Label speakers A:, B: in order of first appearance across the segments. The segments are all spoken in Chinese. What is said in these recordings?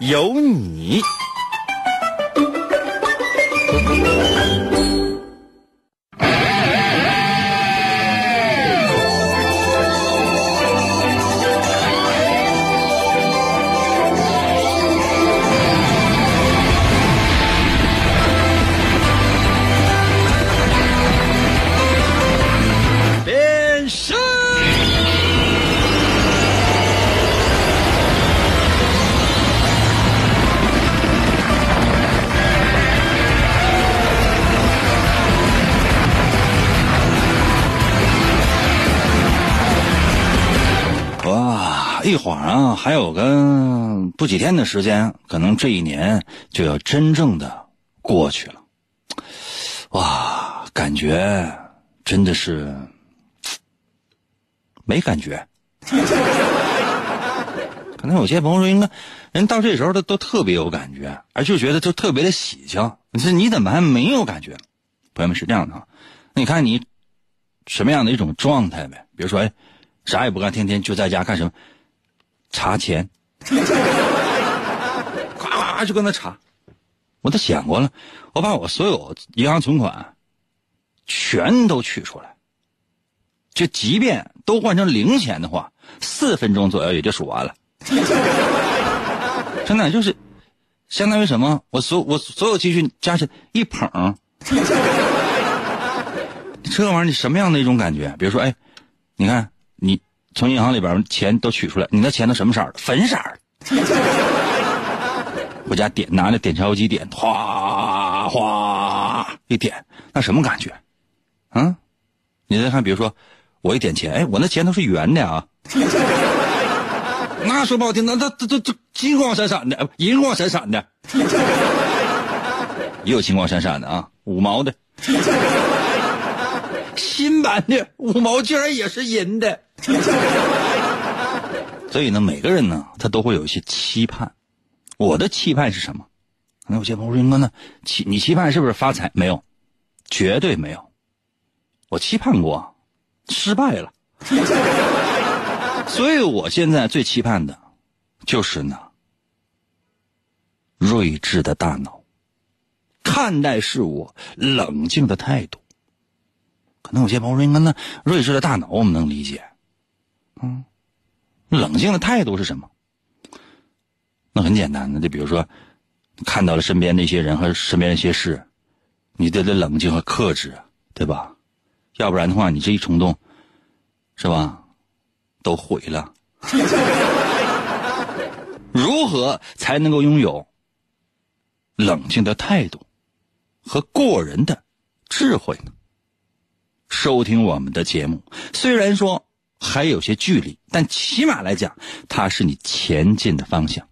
A: 有你。
B: 晃啊，还有个不几天的时间，可能这一年就要真正的过去了。哇，感觉真的是 没感觉。可能有些朋友说，应该人到这时候他都特别有感觉，而就觉得就特别的喜庆。你说你怎么还没有感觉？朋友们是这样的啊，那你看你什么样的一种状态呗？比如说，哎。啥也不干，天天就在家干什么？查钱，夸夸就跟那查。我都想过了，我把我所有银行存款全都取出来，就即便都换成零钱的话，四分钟左右也就数完了。真的就是，相当于什么？我所我所有积蓄加起来一捧。这玩意儿你什么样的一种感觉？比如说，哎，你看。从银行里边钱都取出来，你那钱都什么色儿？粉色儿 我。家点，拿那点钞机点，哗哗一点，那什么感觉？嗯，你再看，比如说我一点钱，哎，我那钱都是圆的啊。那说不好听，那那这这这金光闪闪的，银光闪闪的，也有金光闪闪的啊，五毛的。新版的五毛居然也是银的。所以呢，每个人呢，他都会有一些期盼。我的期盼是什么？那有些朋友说：“哥呢，期你期盼是不是发财？没有，绝对没有。我期盼过，失败了。所以我现在最期盼的，就是呢，睿智的大脑，看待事物冷静的态度。可能有些朋友说：“哥，那睿智的大脑我们能理解。”嗯，冷静的态度是什么？那很简单的，就比如说，看到了身边那些人和身边那些事，你得得冷静和克制，对吧？要不然的话，你这一冲动，是吧？都毁了。如何才能够拥有冷静的态度和过人的智慧呢？收听我们的节目，虽然说。还有些距离，但起码来讲，它是你前进的方向。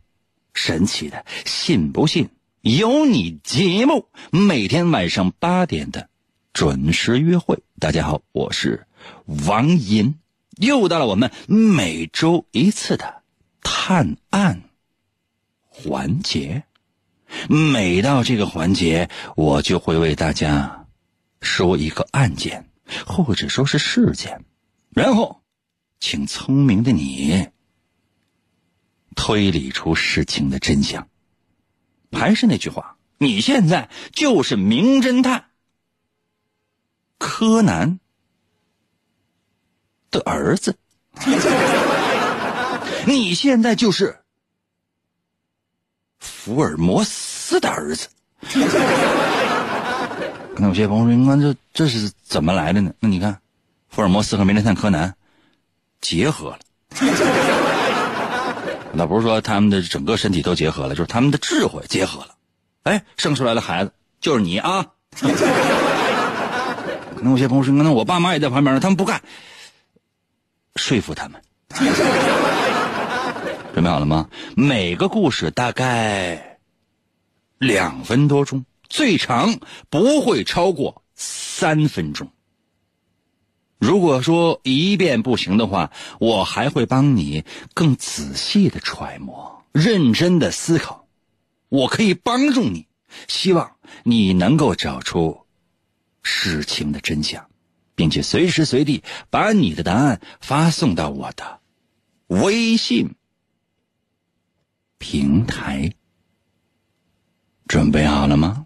B: 神奇的，信不信由你。节目每天晚上八点的准时约会。大家好，我是王银，又到了我们每周一次的探案环节。每到这个环节，我就会为大家说一个案件，或者说是事件，然后。请聪明的你推理出事情的真相。还是那句话，你现在就是名侦探柯南的儿子，你现在就是福尔摩斯的儿子。那有些朋友说：“那这这是怎么来的呢？”那你看，福尔摩斯和名侦探柯南。结合了，那不是说他们的整个身体都结合了，就是他们的智慧结合了。哎，生出来的孩子就是你啊！可能有些朋友说，那我爸妈也在旁边呢，他们不干，说服他们。准备好了吗？每个故事大概两分多钟，最长不会超过三分钟。如果说一遍不行的话，我还会帮你更仔细的揣摩，认真的思考。我可以帮助你，希望你能够找出事情的真相，并且随时随地把你的答案发送到我的微信平台。准备好了吗？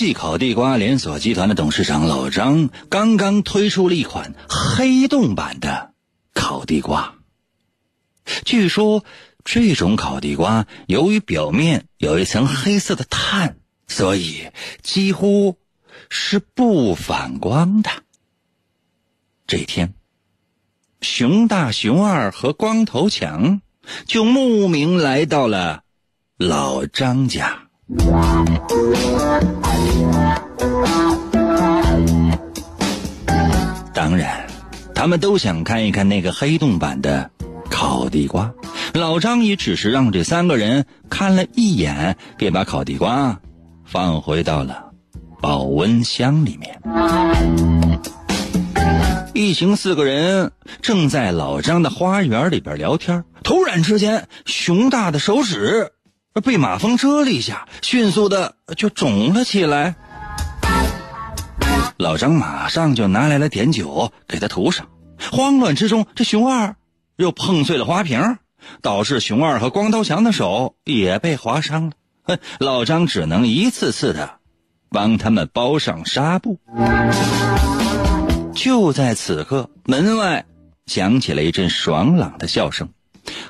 B: 国际烤地瓜连锁集团的董事长老张刚刚推出了一款黑洞版的烤地瓜。据说，这种烤地瓜由于表面有一层黑色的碳，所以几乎是不反光的。这天，熊大、熊二和光头强就慕名来到了老张家。当然，他们都想看一看那个黑洞版的烤地瓜。老张也只是让这三个人看了一眼，便把烤地瓜放回到了保温箱里面。一行四个人正在老张的花园里边聊天，突然之间，熊大的手指。被马蜂蛰了一下，迅速的就肿了起来。老张马上就拿来了碘酒给他涂上。慌乱之中，这熊二又碰碎了花瓶，导致熊二和光头强的手也被划伤了。老张只能一次次的帮他们包上纱布。就在此刻，门外响起了一阵爽朗的笑声。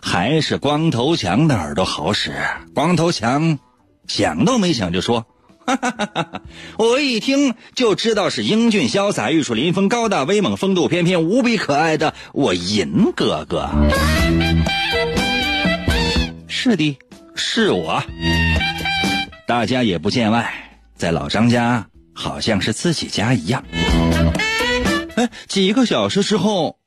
B: 还是光头强的耳朵好使。光头强想都没想就说：“哈哈哈哈我一听就知道是英俊潇洒、玉树临风、高大威猛、风度翩翩、无比可爱的我银哥哥。”是的，是我。大家也不见外，在老张家好像是自己家一样。哎，几个小时之后，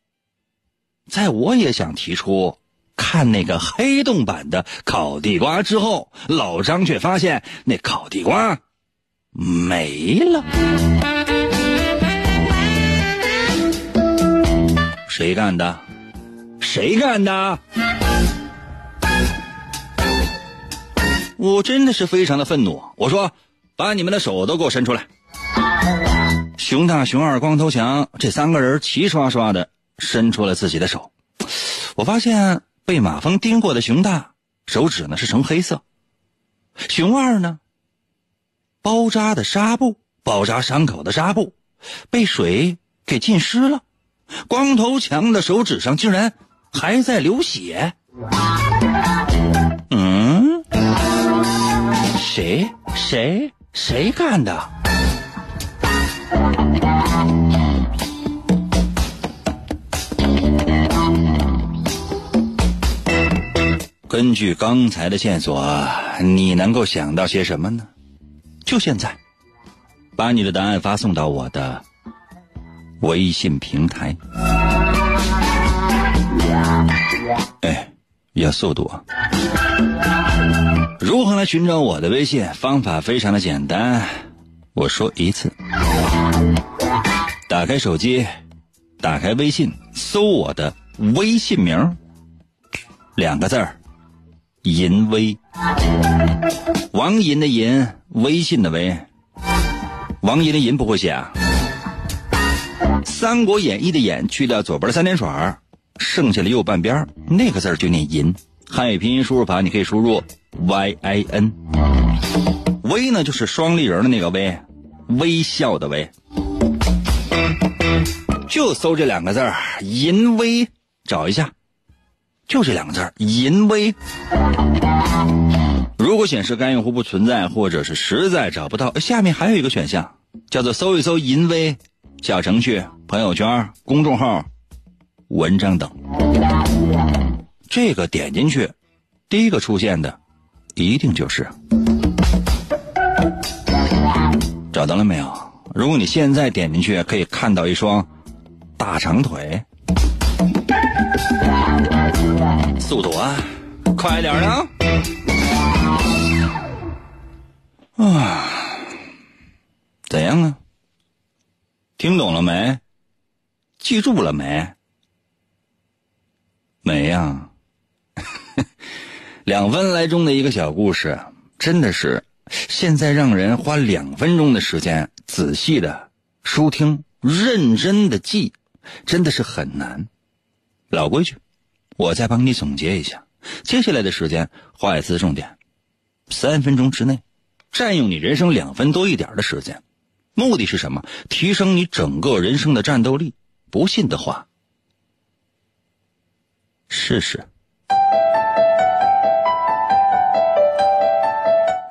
B: 在我也想提出。看那个黑洞版的烤地瓜之后，老张却发现那烤地瓜没了。谁干的？谁干的？我真的是非常的愤怒。我说：“把你们的手都给我伸出来！”熊大、熊二、光头强这三个人齐刷刷的伸出了自己的手。我发现。被马蜂叮过的熊大手指呢是呈黑色，熊二呢包扎的纱布包扎伤口的纱布被水给浸湿了，光头强的手指上竟然还在流血。嗯，谁？谁？谁干的？根据刚才的线索，你能够想到些什么呢？就现在，把你的答案发送到我的微信平台。哎，要速度啊！如何来寻找我的微信？方法非常的简单，我说一次：打开手机，打开微信，搜我的微信名，两个字儿。淫威，王银的银，微信的微，王银的银不会写啊。《三国演义》的演去掉左边的三点水剩下的右半边那个字就念银。汉语拼音输入法你可以输入 y i n，微呢就是双立人的那个微，微笑的微。就搜这两个字淫威，找一下。就这两个字，淫威。如果显示该用户不存在，或者是实在找不到，下面还有一个选项，叫做搜一搜淫威小程序、朋友圈、公众号、文章等。这个点进去，第一个出现的，一定就是找到了没有？如果你现在点进去，可以看到一双大长腿。速度啊，快点啊！啊，怎样啊？听懂了没？记住了没？没呀。两分来钟的一个小故事，真的是现在让人花两分钟的时间仔细的收听、认真的记，真的是很难。老规矩，我再帮你总结一下，接下来的时间画一次重点，三分钟之内，占用你人生两分多一点的时间，目的是什么？提升你整个人生的战斗力。不信的话，试试。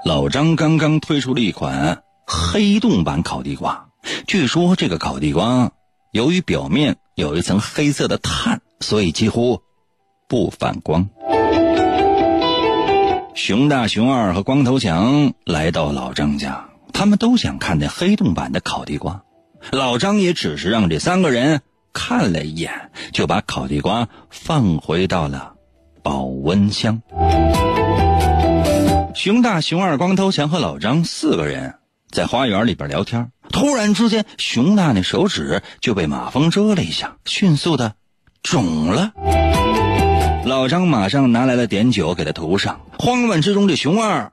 B: 老张刚刚推出了一款黑洞版烤地瓜，据说这个烤地瓜由于表面有一层黑色的碳。所以几乎不反光。熊大、熊二和光头强来到老张家，他们都想看那黑洞版的烤地瓜。老张也只是让这三个人看了一眼，就把烤地瓜放回到了保温箱。熊大、熊二、光头强和老张四个人在花园里边聊天，突然之间，熊大那手指就被马蜂蛰了一下，迅速的。肿了，老张马上拿来了碘酒给他涂上。慌乱之中，这熊二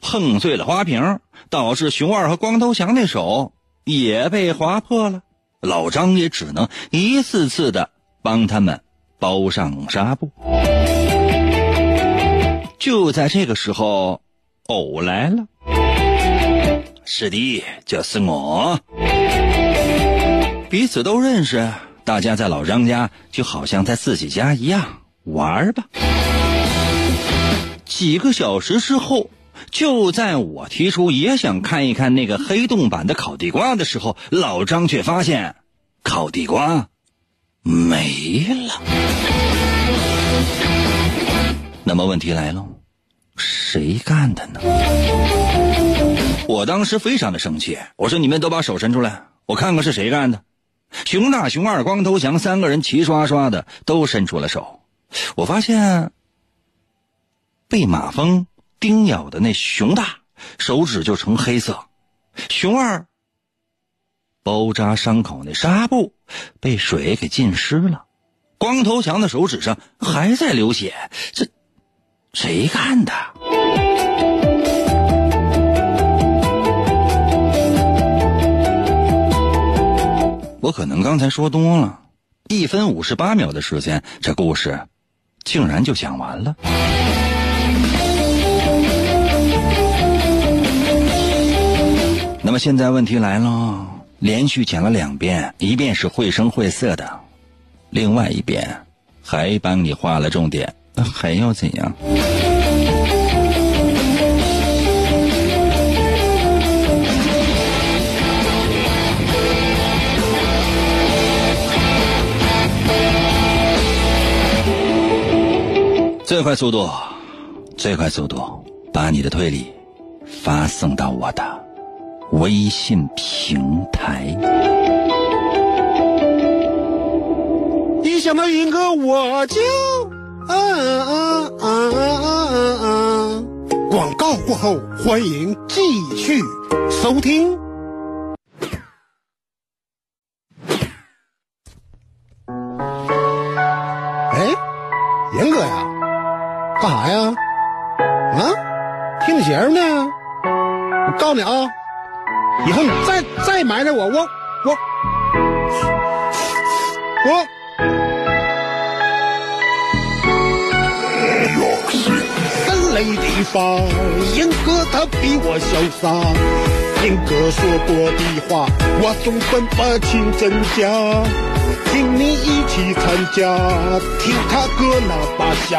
B: 碰碎了花瓶，导致熊二和光头强的手也被划破了。老张也只能一次次的帮他们包上纱布。就在这个时候，偶来了。是的，就是我。彼此都认识。大家在老张家就好像在自己家一样玩吧。几个小时之后，就在我提出也想看一看那个黑洞版的烤地瓜的时候，老张却发现烤地瓜没了。那么问题来了，谁干的呢？我当时非常的生气，我说：“你们都把手伸出来，我看看是谁干的。”熊大、熊二、光头强三个人齐刷刷的都伸出了手，我发现被马蜂叮咬的那熊大手指就成黑色，熊二包扎伤口那纱布被水给浸湿了，光头强的手指上还在流血，这谁干的？我可能刚才说多了，一分五十八秒的时间，这故事竟然就讲完了。那么现在问题来了，连续讲了两遍，一遍是绘声绘色的，另外一遍还帮你画了重点，还要怎样？快速度，最快速度，把你的推理发送到我的微信平台。
C: 一想到云哥，我就啊啊啊啊啊啊！广告过后，欢迎继续收听。哎，严哥呀！干啥呀？啊，听你节目呢？我告诉你啊，以后你再再埋汰我，我我我。三雷地方，严哥他比我潇洒。严哥说过的话，我总分不清真假。请你一起参加，听他歌那把下，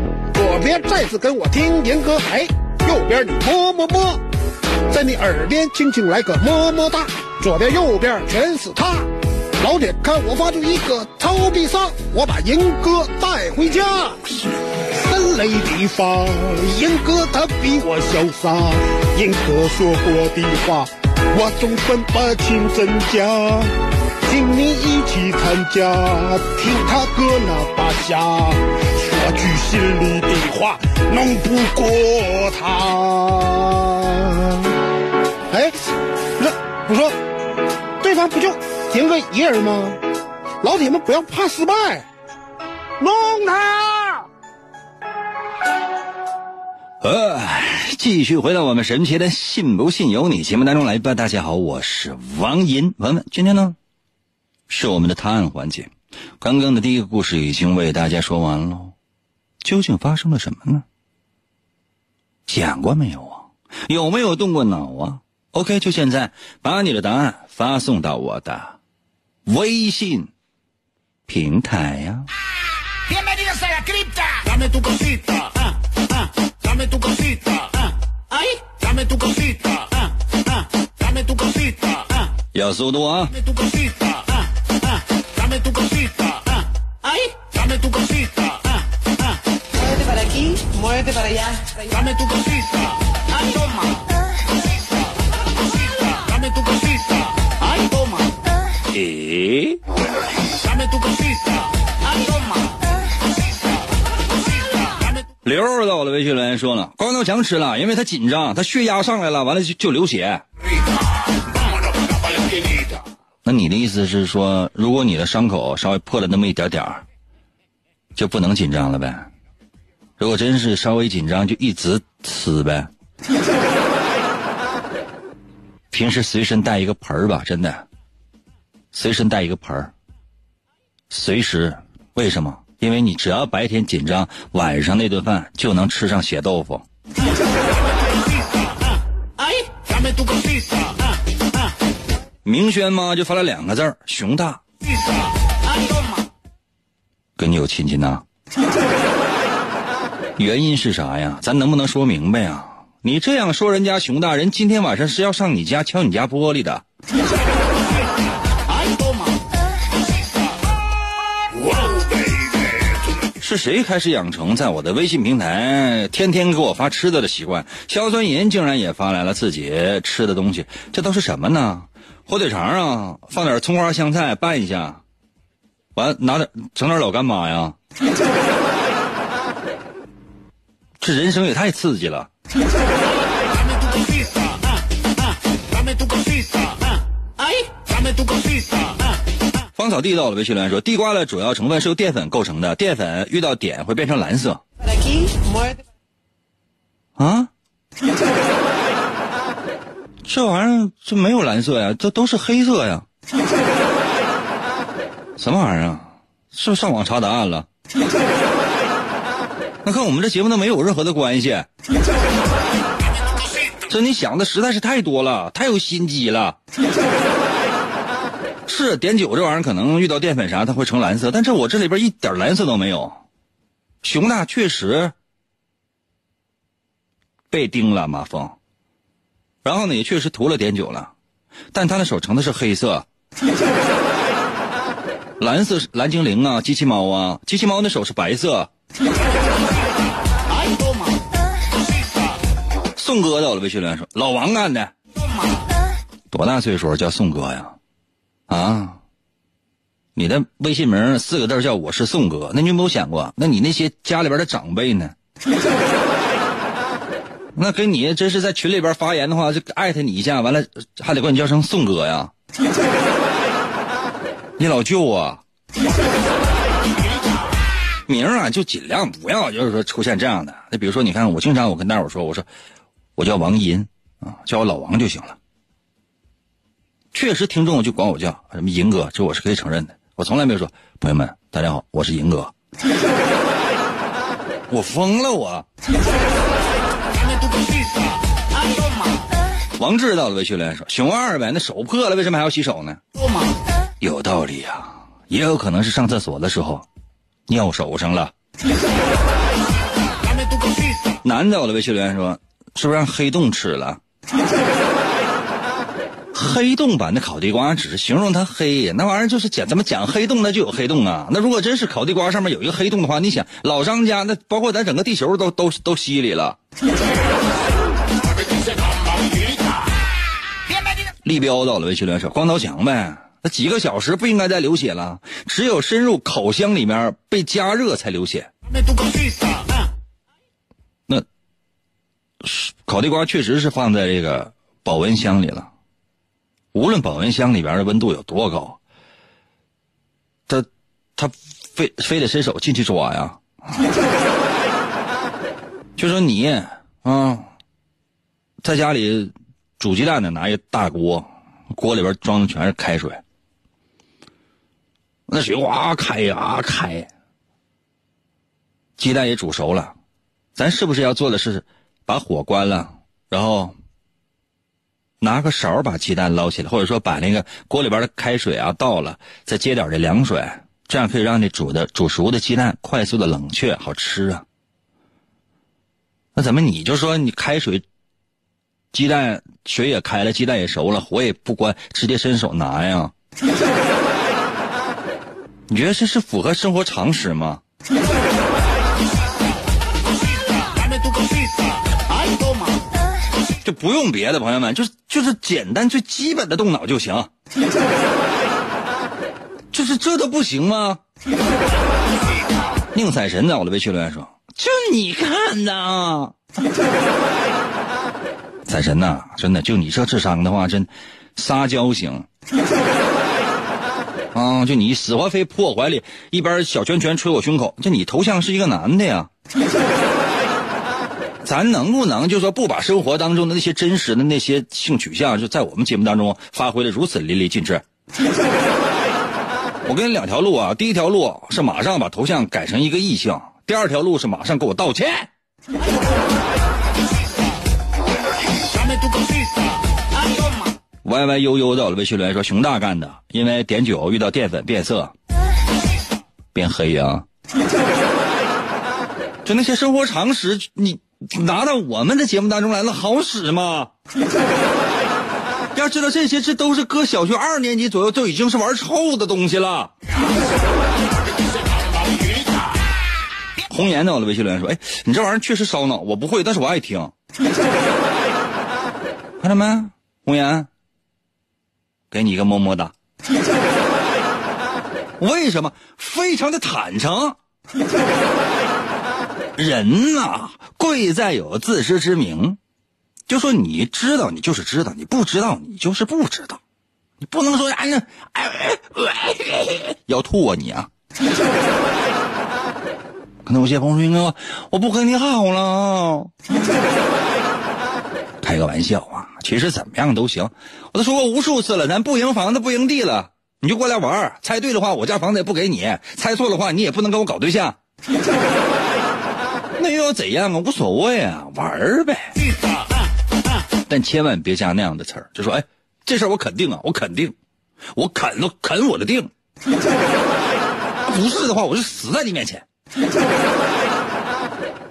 C: 左边再次跟我听严歌，哎，右边你么么么，在你耳边轻轻来个么么哒。左边右边全是他，老铁看我发出一个超必杀，我把银哥带回家。三雷地发，银哥他比我潇洒，银哥说过的话，我总分不清真假。请你一起参加，听他歌那把下，说句心里的话，弄不过他。哎，不是，我说，对方不就赢个一人吗？老铁们不要怕失败，弄他！
B: 呃，继续回到我们神奇的“信不信由你”节目当中来吧。大家好，我是王银文文，今天呢？是我们的探案环节。刚刚的第一个故事已经为大家说完了，究竟发生了什么呢？想过没有啊？有没有动过脑啊？OK，就现在把你的答案发送到我的微信平台呀。要速度啊！咦？刘儿到了微信留言说了，光头强吃了，因为他紧张，他血压上来了，完了就就流血。那你的意思是说，如果你的伤口稍微破了那么一点点儿，就不能紧张了呗？如果真是稍微紧张，就一直吃呗。平时随身带一个盆儿吧，真的，随身带一个盆儿，随时。为什么？因为你只要白天紧张，晚上那顿饭就能吃上血豆腐。明轩妈就发了两个字儿：熊大。跟你有亲戚呢？原因是啥呀？咱能不能说明白呀？你这样说人家熊大人，今天晚上是要上你家敲你家玻璃的。是谁开始养成在我的微信平台天天给我发吃的的习惯？硝酸银竟然也发来了自己吃的东西，这都是什么呢？火腿肠啊，放点葱花香菜拌一下，完拿点整点老干妈呀，这人生也太刺激了。芳草地到了微信留言说，地瓜的主要成分是由淀粉构成的，淀粉遇到碘会变成蓝色。啊？这玩意儿这没有蓝色呀，这都是黑色呀。什么玩意儿？是不是上网查答案了？那看我们这节目都没有任何的关系。这你想的实在是太多了，太有心机了。是碘酒这玩意儿可能遇到淀粉啥，它会成蓝色，但是我这里边一点蓝色都没有。熊大确实被叮了马蜂。然后呢，也确实涂了碘酒了，但他的手成的是黑色，蓝色蓝精灵啊，机器猫啊，机器猫的手是白色。宋哥到了微信留言说：“老王干的，多大岁数叫宋哥呀？啊，你的微信名四个字叫我是宋哥，那你有没有想过，那你那些家里边的长辈呢？” 那给你真是在群里边发言的话，就艾特你一下，完了还得管你叫声宋哥呀。你老舅啊，名啊，就尽量不要，就是说出现这样的。那比如说，你看我经常我跟大伙说，我说我叫王银啊，叫我老王就行了。确实，听众就管我叫什么银哥，这我是可以承认的。我从来没有说，朋友们，大家好，我是银哥。我疯了，我。王志到了微信留言说：“熊二呗，那手破了，为什么还要洗手呢？”有道理呀，也有可能是上厕所的时候尿手上了。男的，我的微信留言说：“是不是让黑洞吃了？”黑洞版的烤地瓜只是形容它黑，那玩意儿就是讲怎么讲黑洞，那就有黑洞啊。那如果真是烤地瓜上面有一个黑洞的话，你想老张家那包括咱整个地球都都都稀里了。立标到了，微信留言说：“光头强呗，那几个小时不应该再流血了，只有深入口腔里面被加热才流血。”烤地瓜确实是放在这个保温箱里了，无论保温箱里边的温度有多高，他他非非得伸手进去抓呀。就说你啊，在家里。煮鸡蛋的拿一大锅，锅里边装的全是开水，那水哇开呀开，鸡蛋也煮熟了，咱是不是要做的是把火关了，然后拿个勺把鸡蛋捞起来，或者说把那个锅里边的开水啊倒了，再接点这凉水，这样可以让你煮的煮熟的鸡蛋快速的冷却，好吃啊。那怎么你就说你开水？鸡蛋水也开了，鸡蛋也熟了，火也不关，直接伸手拿呀？你觉得这是符合生活常识吗？就不用别的，朋友们，就是就是简单最基本的动脑就行。就是这都不行吗？宁采臣在我的微信留言说：“就你看的。”财神呐，真的，就你这智商的话，真撒娇行啊！就你死活非扑我怀里，一边小拳拳捶我胸口，就你头像是一个男的呀？咱能不能就说不把生活当中的那些真实的那些性取向，就在我们节目当中发挥的如此淋漓尽致？我给你两条路啊，第一条路是马上把头像改成一个异性，第二条路是马上给我道歉。歪歪悠悠的微信留言说：“熊大干的，因为点酒遇到淀粉变色，变黑呀。就那些生活常识，你拿到我们的节目当中来了，好使吗？要知道这些，这都是搁小学二年级左右就已经是玩臭的东西了。”红颜在我的微信留言说：“哎，你这玩意儿确实烧脑，我不会，但是我爱听。看到没，红颜。”给你一个么么哒。为什么？非常的坦诚。人呐，贵在有自知之明。就说你知道，你就是知道；你不知道，你就是不知道。你不能说哎呀，要吐啊你啊！可能有些朋友说：“哥，我不跟你好了。”开个玩笑啊！其实怎么样都行，我都说过无数次了，咱不赢房子不赢地了，你就过来玩猜对的话，我家房子也不给你；猜错的话，你也不能跟我搞对象。那又要怎样啊？无所谓啊，玩呗。但千万别加那样的词儿，就说：“哎，这事儿我肯定啊，我肯定，我肯了，肯我的定。不是的话，我就死在你面前。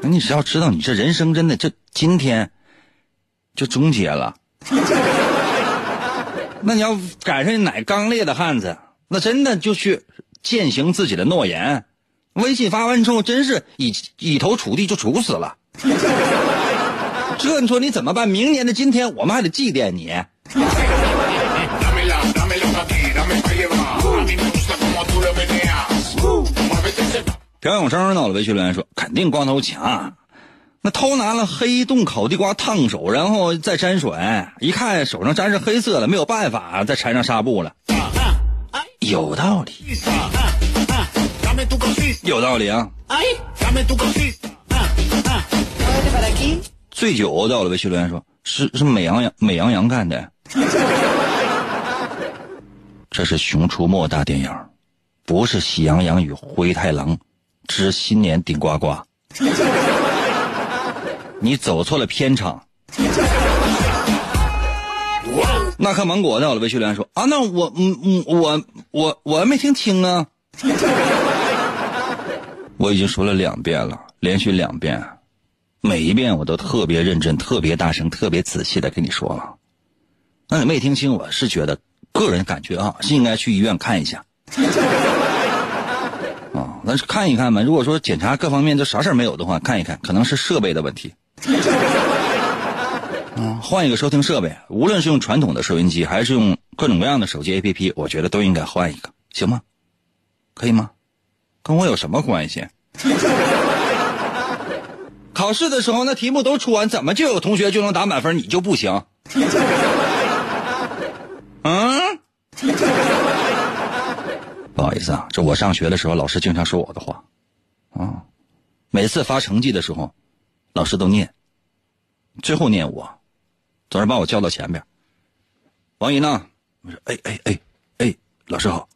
B: 那你只要知道，你这人生真的，这今天。”就终结了。那你要赶上哪刚烈的汉子，那真的就去践行自己的诺言。微信发完之后，真是以以头触地就处死了。这你说你怎么办？明年的今天，我们还得祭奠你。朴永生呢？我微信留言说，肯定光头强。那偷拿了黑洞烤地瓜烫手，然后再沾水，一看手上沾上黑色了，没有办法再缠上纱布了，有道理。有道理啊。醉酒到了微信留言说：“是是美羊羊美羊羊干的。”这是《熊出没》大电影，不是《喜羊羊与灰太狼之新年顶呱呱》。你走错了片场。那颗芒果到了微信留言说：“啊，那我嗯嗯我我我还没听清啊。”我已经说了两遍了，连续两遍，每一遍我都特别认真、特别大声、特别仔细的跟你说了。那你没听清，我是觉得个人感觉啊，是应该去医院看一下。啊，那是看一看吧。如果说检查各方面都啥事儿没有的话，看一看，可能是设备的问题。啊，换一个收听设备，无论是用传统的收音机，还是用各种各样的手机 APP，我觉得都应该换一个，行吗？可以吗？跟我有什么关系？考试的时候那题目都出完，怎么就有同学就能打满分，你就不行？嗯？不好意思啊，这我上学的时候老师经常说我的话，啊，每次发成绩的时候，老师都念，最后念我，总是把我叫到前边。王姨呢？我说哎哎哎哎，老师好。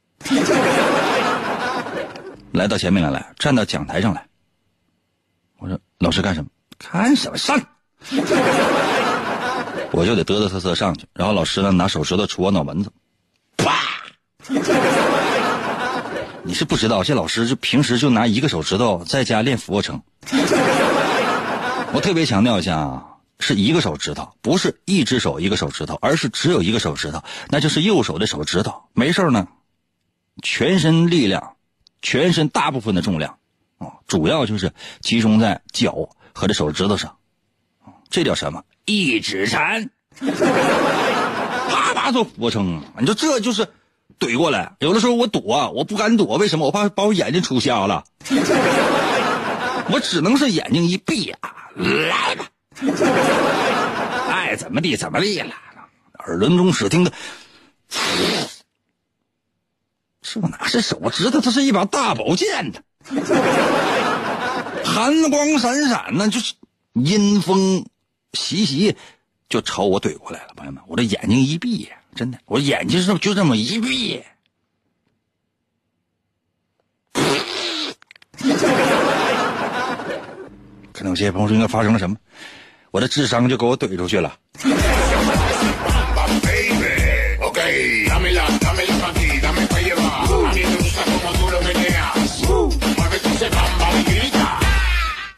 B: 来到前面来，来站到讲台上来。我说：“老师干什么？看什么上？” 我就得嘚嘚瑟瑟上去，然后老师呢拿手指头戳我脑门子，啪！你是不知道，这老师就平时就拿一个手指头在家练俯卧撑。我特别强调一下啊，是一个手指头，不是一只手一个手指头，而是只有一个手指头，那就是右手的手指头。没事呢，全身力量。全身大部分的重量，啊，主要就是集中在脚和这手指头上，这叫什么？一指禅，啪啪做俯卧撑。你说这就是怼过来，有的时候我躲，我不敢躲，为什么？我怕把我眼睛出瞎了，我只能是眼睛一闭啊，来吧，爱怎么地怎么地了，耳轮中只听的。这哪是手指头？它是一把大宝剑呢，寒光闪闪呢，就是阴风习习，就朝我怼过来了。朋友们，我这眼睛一闭，真的，我眼睛是就这么一闭，可能有些朋友说应该发生了什么，我的智商就给我怼出去了。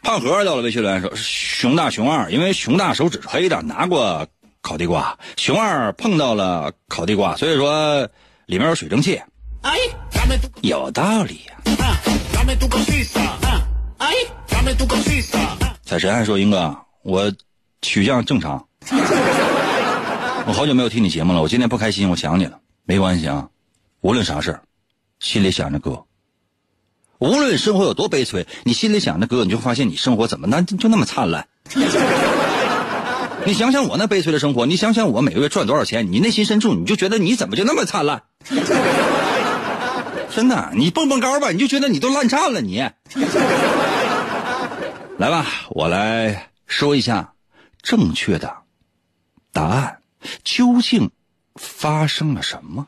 B: 胖盒到了，微信留言说：“熊大熊二，因为熊大手指是黑的，拿过烤地瓜。熊二碰到了烤地瓜，所以说里面有水蒸气。哎，有道理呀。哎，彩神还说：“英哥，我取向正常。我好久没有听你节目了，我今天不开心，我想你了。没关系啊，无论啥事儿，心里想着哥。”无论生活有多悲催，你心里想着哥，你就发现你生活怎么那就那么灿烂。你想想我那悲催的生活，你想想我每个月赚多少钱，你内心深处你就觉得你怎么就那么灿烂？真的，你蹦蹦高吧，你就觉得你都烂颤了。你来吧，我来说一下正确的答案，究竟发生了什么？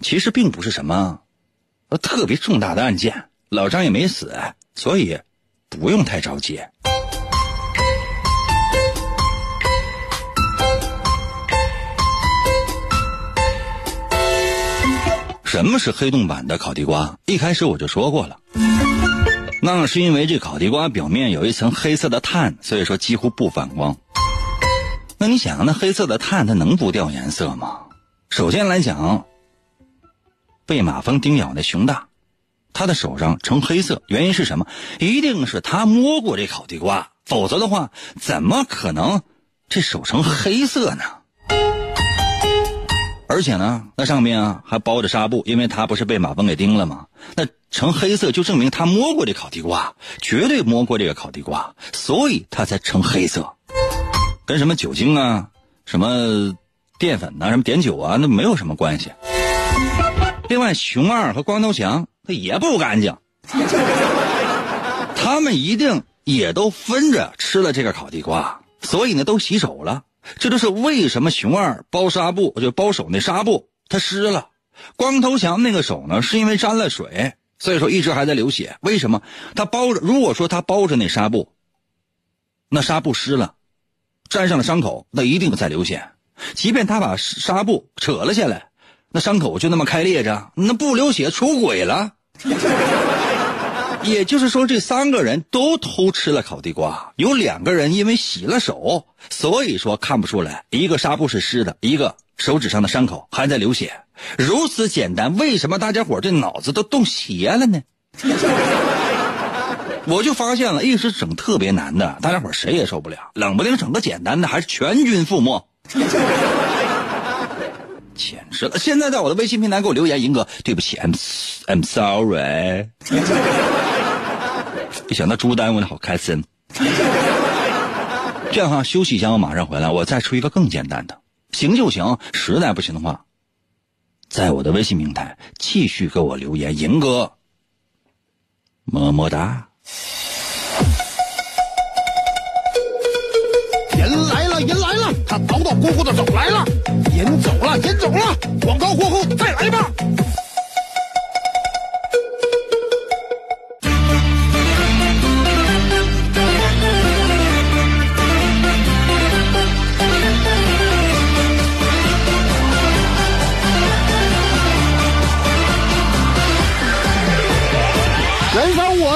B: 其实并不是什么特别重大的案件。老张也没死，所以不用太着急。什么是黑洞版的烤地瓜？一开始我就说过了，那是因为这烤地瓜表面有一层黑色的碳，所以说几乎不反光。那你想，那黑色的碳它能不掉颜色吗？首先来讲，被马蜂叮咬的熊大。他的手上呈黑色，原因是什么？一定是他摸过这烤地瓜，否则的话，怎么可能这手呈黑色呢？而且呢，那上面啊还包着纱布，因为他不是被马蜂给叮了吗？那呈黑色就证明他摸过这烤地瓜，绝对摸过这个烤地瓜，所以他才呈黑色，跟什么酒精啊、什么淀粉呐、什么碘酒啊，那没有什么关系。另外，熊二和光头强。也不干净，他们一定也都分着吃了这个烤地瓜，所以呢都洗手了。这就是为什么熊二包纱布就包手那纱布它湿了，光头强那个手呢是因为沾了水，所以说一直还在流血。为什么他包着？如果说他包着那纱布，那纱布湿了，沾上了伤口，那一定在流血。即便他把纱布扯了下来，那伤口就那么开裂着，那不流血出轨了。也就是说，这三个人都偷吃了烤地瓜，有两个人因为洗了手，所以说看不出来。一个纱布是湿的，一个手指上的伤口还在流血。如此简单，为什么大家伙这脑子都动邪了呢？我就发现了，一时整特别难的，大家伙谁也受不了。冷不丁整个简单的，还是全军覆没。简直了！现在在我的微信平台给我留言，银哥，对不起，I'm I'm sorry。一想到朱丹，我就好开心。这样哈，休息一下，我马上回来，我再出一个更简单的，行就行，实在不行的话，在我的微信平台继续给我留言，银哥，么么哒。
C: 他叨叨咕咕的走来了，人走了，人走了，广告过后再来吧。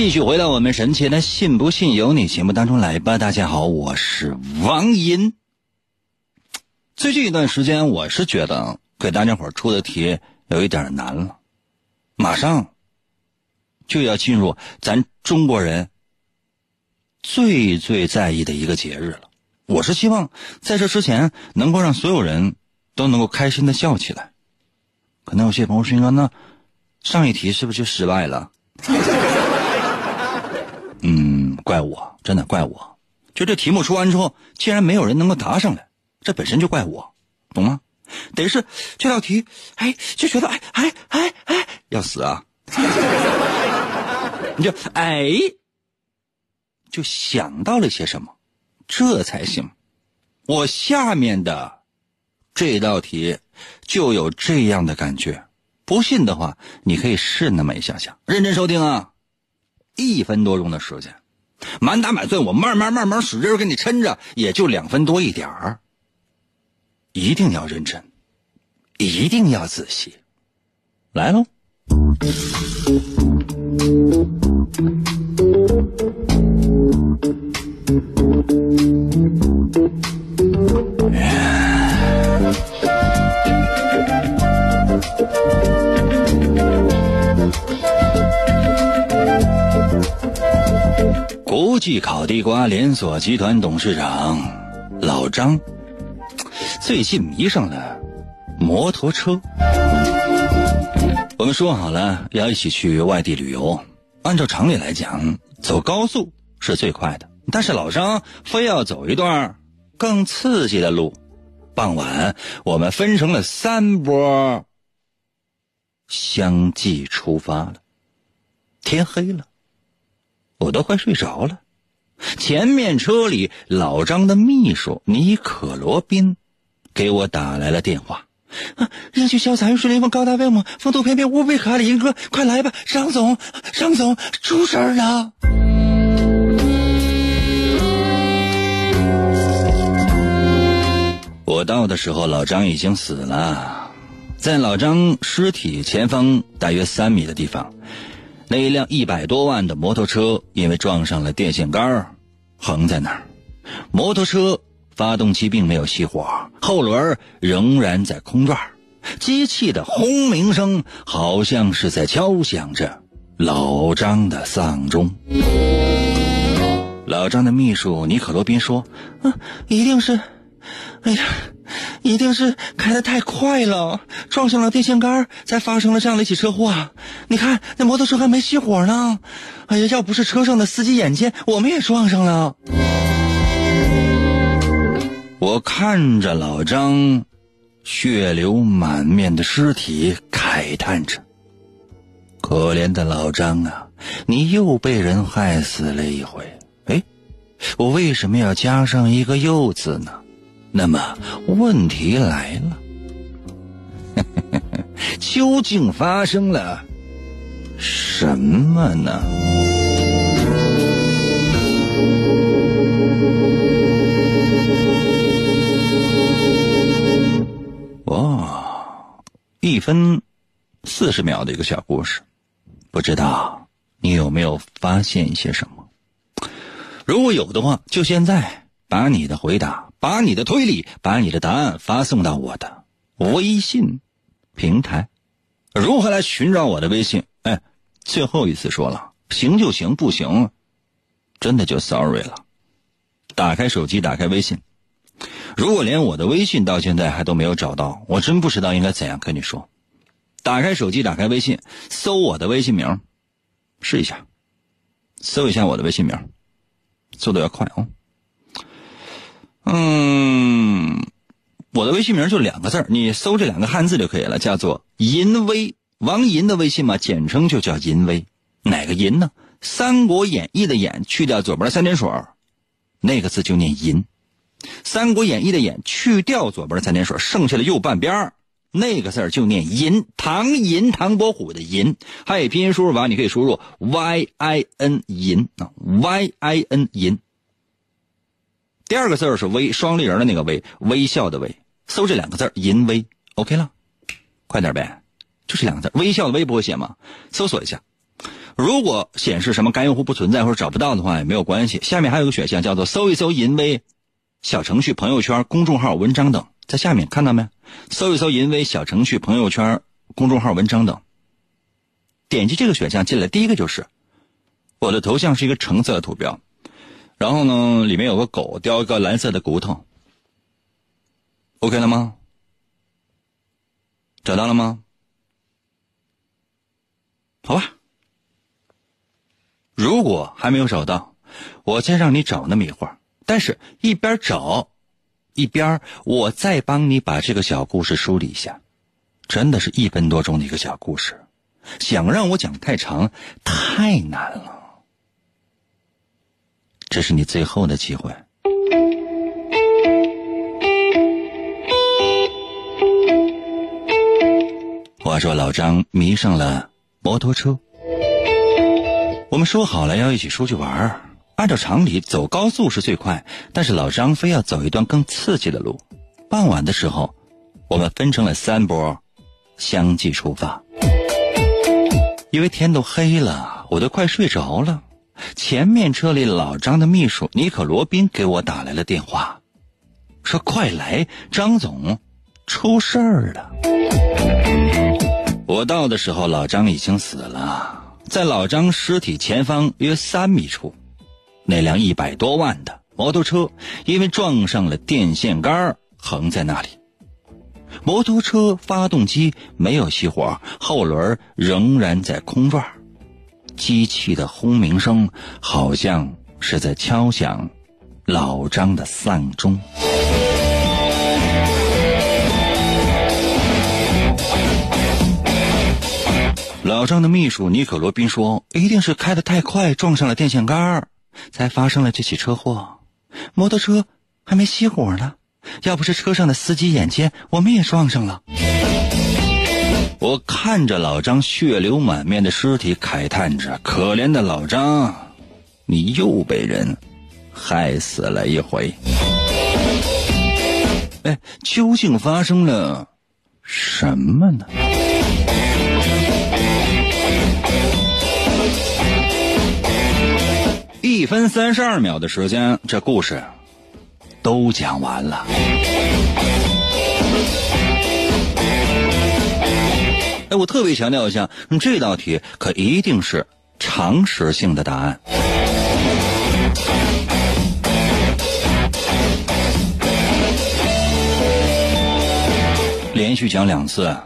B: 继续回到我们神奇的“信不信由你”节目当中来吧。大家好，我是王银。最近一段时间，我是觉得给大家伙出的题有一点难了。马上就要进入咱中国人最最在意的一个节日了。我是希望在这之前能够让所有人都能够开心的笑起来。可能有些朋友说：“，那上一题是不是就失败了？” 嗯，怪我，真的怪我。就这题目出完之后，竟然没有人能够答上来，这本身就怪我，懂吗？得是这道题，哎，就觉得哎哎哎哎要死啊！你就哎，就想到了些什么，这才行。我下面的这道题就有这样的感觉。不信的话，你可以试那么一下下，认真收听啊！一分多钟的时间，满打满算，我慢慢慢慢使劲给你抻着，也就两分多一点儿。一定要认真，一定要仔细，来喽！国际烤地瓜连锁集团董事长老张，最近迷上了摩托车。我们说好了要一起去外地旅游，按照常理来讲，走高速是最快的，但是老张非要走一段更刺激的路。傍晚，我们分成了三波，相继出发了。天黑了。我都快睡着了，前面车里老张的秘书尼可罗宾给我打来了电话。啊，英俊潇洒又是雷锋高大威猛，风度翩翩无比可爱的银哥，快来吧，张总，张总出事儿了。我到的时候，老张已经死了，在老张尸体前方大约三米的地方，那一辆一百多万的摩托车因为撞上了电线杆横在那儿。摩托车发动机并没有熄火，后轮仍然在空转，机器的轰鸣声好像是在敲响着老张的丧钟。老张的秘书尼可罗宾说：“啊，一定是，哎呀，一定是开的太快了，撞上了电线杆，才发生了这样的一起车祸。你看，那摩托车还没熄火呢。哎呀，要不是车上的司机眼尖，我们也撞上了。”我看着老张血流满面的尸体，慨叹着：“可怜的老张啊，你又被人害死了一回。”哎，我为什么要加上一个“又”字呢？那么问题来了，究竟发生了什么呢？哇，一分四十秒的一个小故事，不知道你有没有发现一些什么？如果有的话，就现在把你的回答、把你的推理、把你的答案发送到我的微信平台。如何来寻找我的微信？哎，最后一次说了，行就行，不行，真的就 sorry 了。打开手机，打开微信。如果连我的微信到现在还都没有找到，我真不知道应该怎样跟你说。打开手机，打开微信，搜我的微信名，试一下，搜一下我的微信名。速度要快哦。嗯，我的微信名就两个字你搜这两个汉字就可以了，叫做“银威”，王银的微信嘛，简称就叫“银威”。哪个银呢？《三国演义》的演去掉左边的三点水，那个字就念银；《三国演义》的演去掉左边的三点水，剩下的右半边那个字就念银。唐银，唐伯虎的银。汉语拼音输入法，你可以输入 y i n 银啊，y i n 银。第二个字是微，双立人的那个微，微笑的微。搜这两个字淫微，OK 了，快点呗，就这两个字，微笑的微不会写吗？搜索一下，如果显示什么该用户不存在或者找不到的话也没有关系。下面还有个选项叫做搜一搜淫微小程序、朋友圈、公众号、文章等，在下面看到没？搜一搜淫微小程序、朋友圈、公众号、文章等，点击这个选项进来，第一个就是我的头像是一个橙色的图标，然后呢，里面有个狗叼一个蓝色的骨头，OK 了吗？找到了吗？好吧，如果还没有找到，我再让你找那么一会儿，但是一边找。一边我再帮你把这个小故事梳理一下，真的是一分多钟的一个小故事，想让我讲太长太难了，这是你最后的机会。话说老张迷上了摩托车，我们说好了要一起出去玩儿。按照常理，走高速是最快，但是老张非要走一段更刺激的路。傍晚的时候，我们分成了三波，相继出发。因为天都黑了，我都快睡着了。前面车里老张的秘书尼可罗宾给我打来了电话，说：“快来，张总，出事儿了。”我到的时候，老张已经死了，在老张尸体前方约三米处。那辆一百多万的摩托车，因为撞上了电线杆横在那里。摩托车发动机没有熄火，后轮仍然在空转，机器的轰鸣声好像是在敲响老张的丧钟。老张的秘书尼可罗宾说：“一定是开的太快，撞上了电线杆才发生了这起车祸，摩托车还没熄火呢。要不是车上的司机眼尖，我们也撞上了。我看着老张血流满面的尸体，慨叹着：“可怜的老张，你又被人害死了一回。”哎，究竟发生了什么呢？一分三十二秒的时间，这故事都讲完了。哎，我特别强调一下，这道题可一定是常识性的答案。连续讲两次，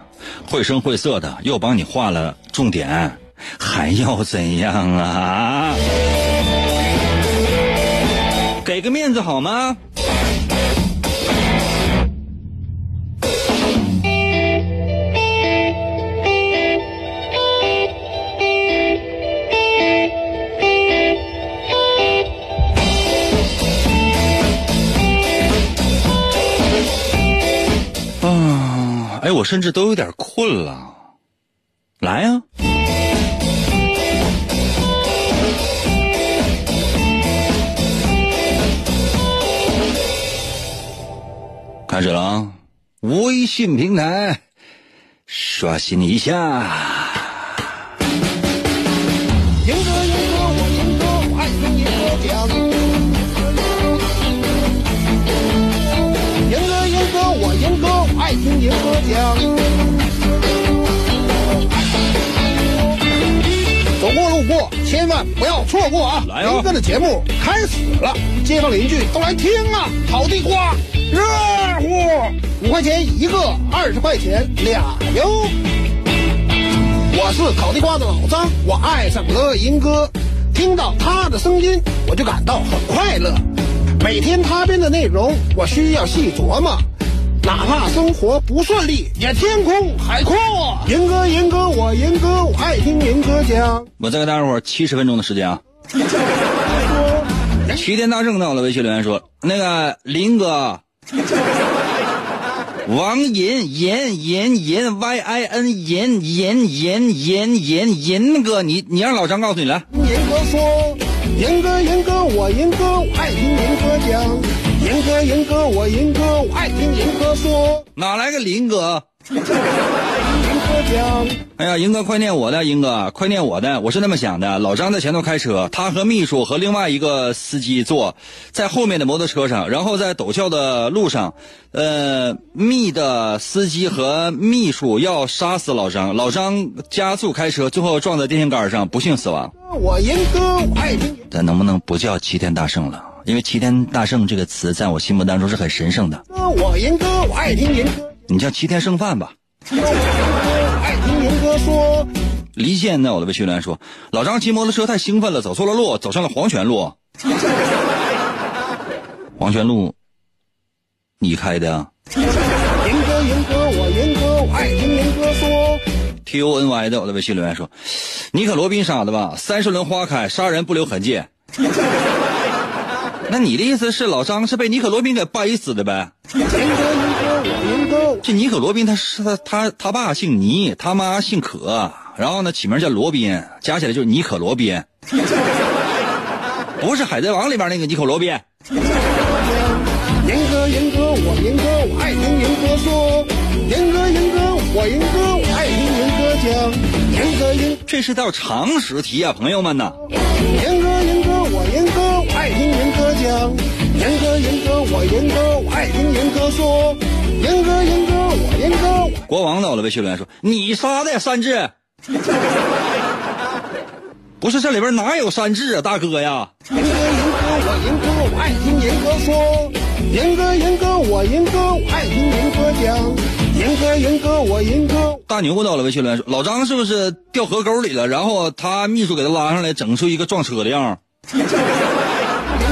B: 绘声绘色的又帮你画了重点，还要怎样啊？给个面子好吗？哎，我甚至都有点困了，来呀、开始了啊！微信平台刷新一下。
C: 听赢哥讲。走过路过，千万不要错过啊！
B: 来啊
C: 赢哥的节目开始了，街坊邻居都来听啊！烤地瓜，热乎，五块钱一个，二十块钱俩哟。我是烤地瓜的老张，我爱上了银哥，听到他的声音，我就感到很快乐。每天他编的内容，我需要细琢磨，哪怕生活不顺利，也天空海阔。银哥，银哥，我银哥，我爱听银哥讲。
B: 我再给大家伙七十分钟的时间啊！齐天大圣到了，微信留言说：“那个林哥，王银银银银 Y I N 银银银银银银哥，你你让老张告诉你来。
C: 银哥说，银哥，银哥，我银哥，我爱听银哥讲。银哥，银哥，我银哥，我爱听银哥说。
B: 哪来个林哥？
C: 银哥讲。
B: 哎呀，银哥快念我的，银哥快念我的。我是那么想的，老张在前头开车，他和秘书和另外一个司机坐在后面的摩托车上，然后在陡峭的路上，呃，密的司机和秘书要杀死老张，老张加速开车，最后撞在电线杆上，不幸死亡。
C: 我银哥，我爱听
B: 咱能不能不叫齐天大圣了？因为齐天大圣这个词在我心目当中是很神圣的，
C: 哥，我银哥，我爱听银哥。
B: 你叫齐天剩饭吧。
C: 我爱听银哥说。
B: 离线在我的微信留言说：“老张骑摩托车太兴奋了，走错了路，走上了黄泉路。黄泉路，你开的啊
C: 银哥，银哥，我银哥，我爱听银哥说。
B: ？T O N Y 的我的微信留言说：“你可罗宾傻的吧？三十轮花开，杀人不留痕迹。” 那你的意思是老张是被尼可罗宾给掰死的呗？这尼可罗宾他是他他他爸姓尼，他妈姓可，然后呢起名叫罗宾，加起来就是尼可罗宾，不是海贼王里边那个尼可罗宾。
C: 严哥，严哥，我严哥，我爱听严哥说。严哥，严哥，我严哥，我爱听严哥讲。严哥，严
B: 这是道常识题啊，朋友们呐！
C: 严哥，讲。银哥，严哥，我严哥，我爱听严哥说。严哥，严哥，我严哥，我
B: 国王到了，微信留言说：“你杀的呀，山治。” 不是这里边哪有山治啊，大哥呀！
C: 严哥，严哥，我严哥，我爱听严哥说。严哥，严哥，我严哥，我爱听严哥讲。严哥，严哥，我严哥。
B: 大牛到了，微信留言说：“老张是不是掉河沟里了？然后他秘书给他拉上来，整出一个撞车的样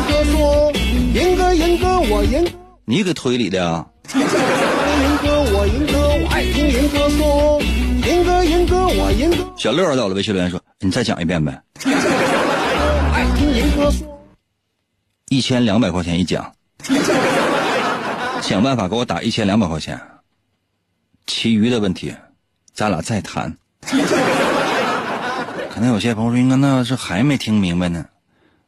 C: 哥说，银哥，银哥，我银。
B: 你给推理的啊？
C: 银哥，我银哥，我爱听银哥说。银哥，银哥，我银哥，
B: 小乐到了，微信留言说：“你再讲一遍呗，
C: 我爱听银哥说。
B: 一千两百块钱一讲，想办法给我打一千两百块钱，其余的问题，咱俩再谈。”可能有些朋友说：“应该那是还没听明白呢，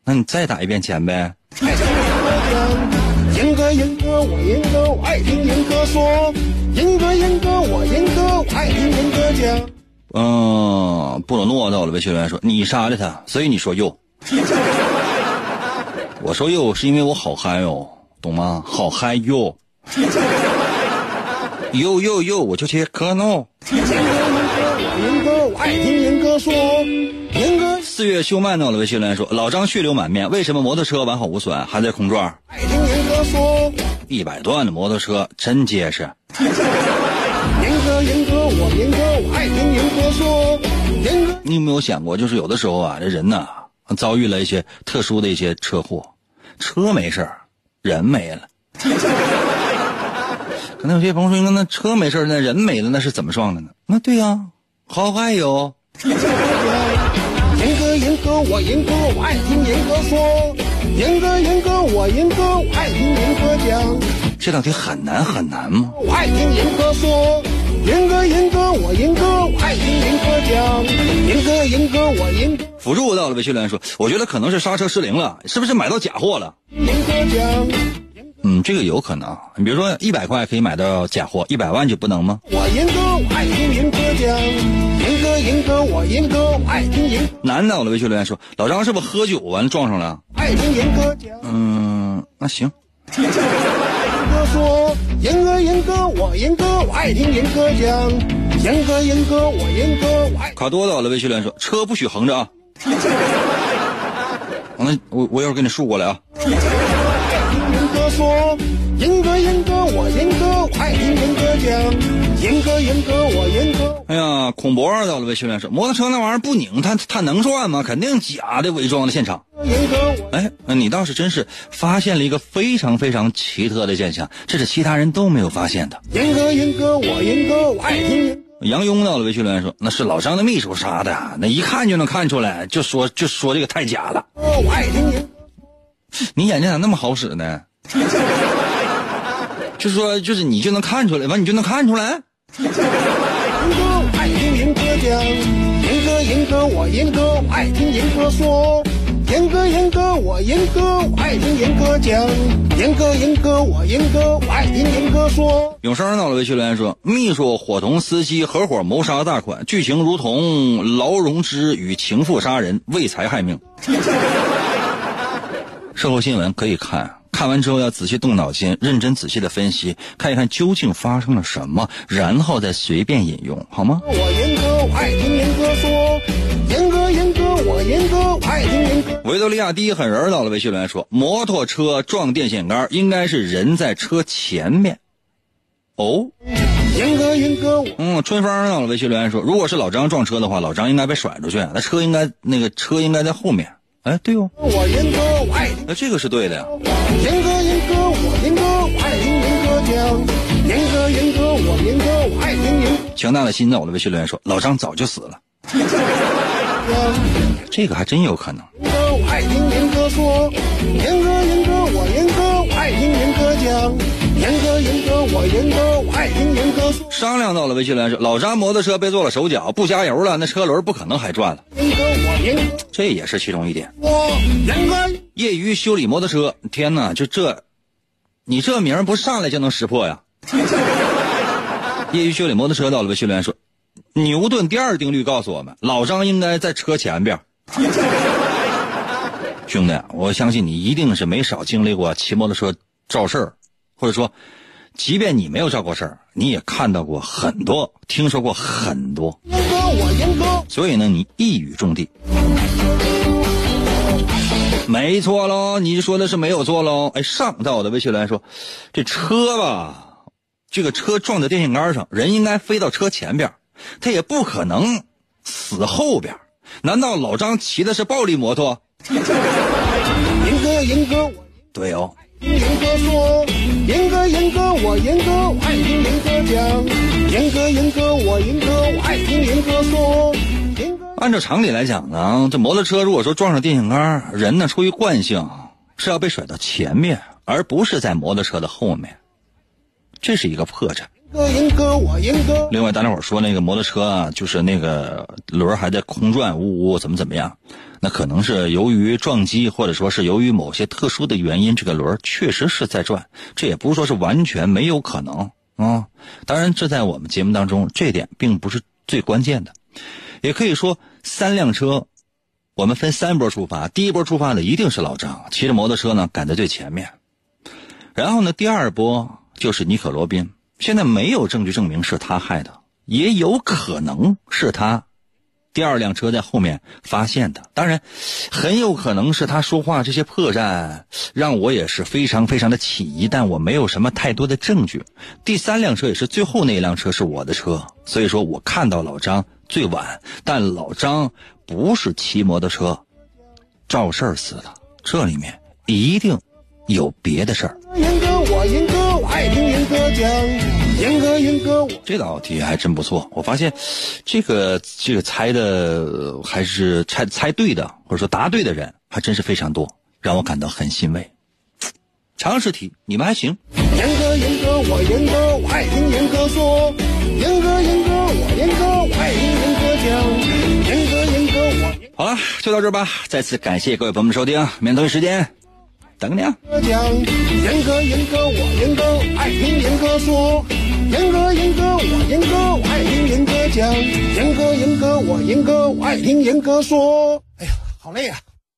B: 那你再打一遍钱呗。”
C: 爱听银哥讲。银哥，我严哥，我爱听严哥说。严哥严哥，我严哥，我爱听严哥讲。
B: 嗯，布鲁诺到了微信留言说：“你杀了他，所以你说又。”我说又是因为我好嗨哦，懂吗？好嗨哟！又又又，我就切克闹。
C: 严哥，我爱听严哥说。
B: 四月休曼到了微信留言说：“老张血流满面，为什么摩托车完好无损，还在空转？
C: 爱听严哥说。
B: 一百多万的摩托车真结实。”
C: 严哥严哥，我严哥，我爱听严哥说。严哥，
B: 你有没有想过，就是有的时候啊，这人呐遭遇了一些特殊的一些车祸，车没事，人没了。可能有些朋友说，那车没事，那人没了，那是怎么撞的呢？那对呀、好嗨哟！
C: 哥，我银哥，我爱听银哥说。银哥银哥，我银哥，我爱听银哥讲。
B: 这道题很难很难吗？
C: 我爱听银哥说。银哥银哥，我银哥，我爱听银哥讲。银哥银哥，我银哥，
B: 辅助到了微信留言说，我觉得可能是刹车失灵了，是不是买到假货了？
C: 严哥讲。
B: 嗯，这个有可能。你比如说，一百块可以买到假货，一百万就不能吗？
C: 我严哥，我爱听严哥讲。严哥严哥，我严哥，我爱听严哥，
B: 男的，我的微信留言说，老张是不是喝酒完了撞上了？
C: 爱听严哥讲。
B: 嗯，那行。
C: 严哥说，严哥严哥，我严哥，我爱听严哥讲。严哥严哥，我严哥，我爱。
B: 卡多到了微信留言说，车不许横着啊。那我我一会儿给你竖过来啊。
C: 说，严哥严哥，我严哥，我爱听严哥讲。严哥严哥，我严哥。
B: 哎呀，孔博到了微信留言说，摩托车那玩意儿不拧，他他能转吗？肯定假的，伪装的现场。
C: 严哥，我
B: 哎，那你倒是真是发现了一个非常非常奇特的现象，这是其他人都没有发现的。
C: 严哥严哥，我严哥，我爱听严。
B: 杨庸到了微信留言说，那是老张的秘书杀的，那一看就能看出来，就说就说这个太假了。
C: 我爱听你。
B: 你眼睛咋那么好使呢？就说就是你就能看出来，完你就能看出来。
C: 严哥，我爱听严哥讲。严哥严哥，我严哥，我爱听严哥说。严哥严哥，我严哥，我爱听严哥讲。严哥严哥，我严哥，我爱听严哥说。
B: 永生到了微信留言说，秘书伙同司机合伙谋杀大款，剧情如同劳荣枝与情妇杀人，为财害命。社会新闻可以看，看完之后要仔细动脑筋，认真仔细的分析，看一看究竟发生了什么，然后再随便引用，好吗？
C: 我严哥，我爱听严哥说。严哥严哥，我严哥，我爱听严哥。
B: 维多利亚第一狠人到了维修留言说，摩托车撞电线杆，应该是人在车前面。哦，
C: 严哥严哥，我
B: 嗯，春风到了维修留言说，如果是老张撞车的话，老张应该被甩出去，那车应该那个车应该在后面。哎，对哦，
C: 我严哥。
B: 那这个是对的呀。
C: 严哥严哥，我严哥，我爱听严哥讲。严哥严哥，我严哥，我爱听严哥
B: 强大的心在我的微信留言说，老张早就死了，这个还真有可能。
C: 严哥，我爱听严哥说。严哥严哥，我严哥，我爱听严哥讲。严哥严哥，我严哥，我爱听严哥说。
B: 商量到了微信留言说，老张摩托车被做了手脚，不加油了，那车轮不可能还转了，
C: 严哥，我严哥，
B: 这也是其中一点。业余修理摩托车，天哪，就这，你这名不上来就能识破呀？业余修理摩托车到了微信留言说，牛顿第二定律告诉我们，老张应该在车前边。兄弟，我相信你一定是没少经历过骑摩托车肇事儿，或者说，即便你没有肇过事儿，你也看到过很多，听说过很多，所以呢，你一语中的。没错喽，你说的是没有错喽。哎，上到我的微信来说，这车吧，这个车撞在电线杆上，人应该飞到车前边，他也不可能死后边。难道老张骑的是暴力摩托？
C: 严哥严哥，我
B: 对哦，
C: 严哥说。严哥严哥，我严哥，我爱听严哥讲。严哥严哥，我严哥，我爱听严哥说。
B: 按照常理来讲呢，这摩托车如果说撞上电线杆，人呢出于惯性是要被甩到前面，而不是在摩托车的后面。这是一个破绽。
C: 赢哥我赢哥。
B: 另外，大家伙说那个摩托车啊，就是那个轮还在空转，呜呜，怎么怎么样？那可能是由于撞击，或者说是由于某些特殊的原因，这个轮确实是在转。这也不是说是完全没有可能啊。当然，这在我们节目当中，这点并不是最关键的。也可以说，三辆车，我们分三波出发。第一波出发的一定是老张，骑着摩托车呢赶在最前面。然后呢，第二波就是尼可罗宾。现在没有证据证明是他害的，也有可能是他第二辆车在后面发现的。当然，很有可能是他说话这些破绽让我也是非常非常的起疑，但我没有什么太多的证据。第三辆车也是最后那一辆车是我的车，所以说我看到老张最晚，但老张不是骑摩托车肇事死的，这里面一定有别的事儿。
C: 我赢哥，我爱听赢哥讲，赢哥赢哥我。
B: 这道题还真不错，我发现，这个这个猜的还是猜猜对的，或者说答对的人还真是非常多，让我感到很欣慰。常识题你们还行。
C: 赢哥赢哥我赢哥，我爱听赢哥说，赢哥赢哥我赢哥，我爱听赢哥讲，赢哥赢哥我。
B: 好了，就到这儿吧。再次感谢各位朋友们收听，明天同一时间。等你啊！
C: 严哥，严哥，我严哥，爱听严哥说。严哥，严哥，我严哥，我爱听严哥讲。严哥，严哥，我严哥，我爱听严哥说。哎呀，好累呀！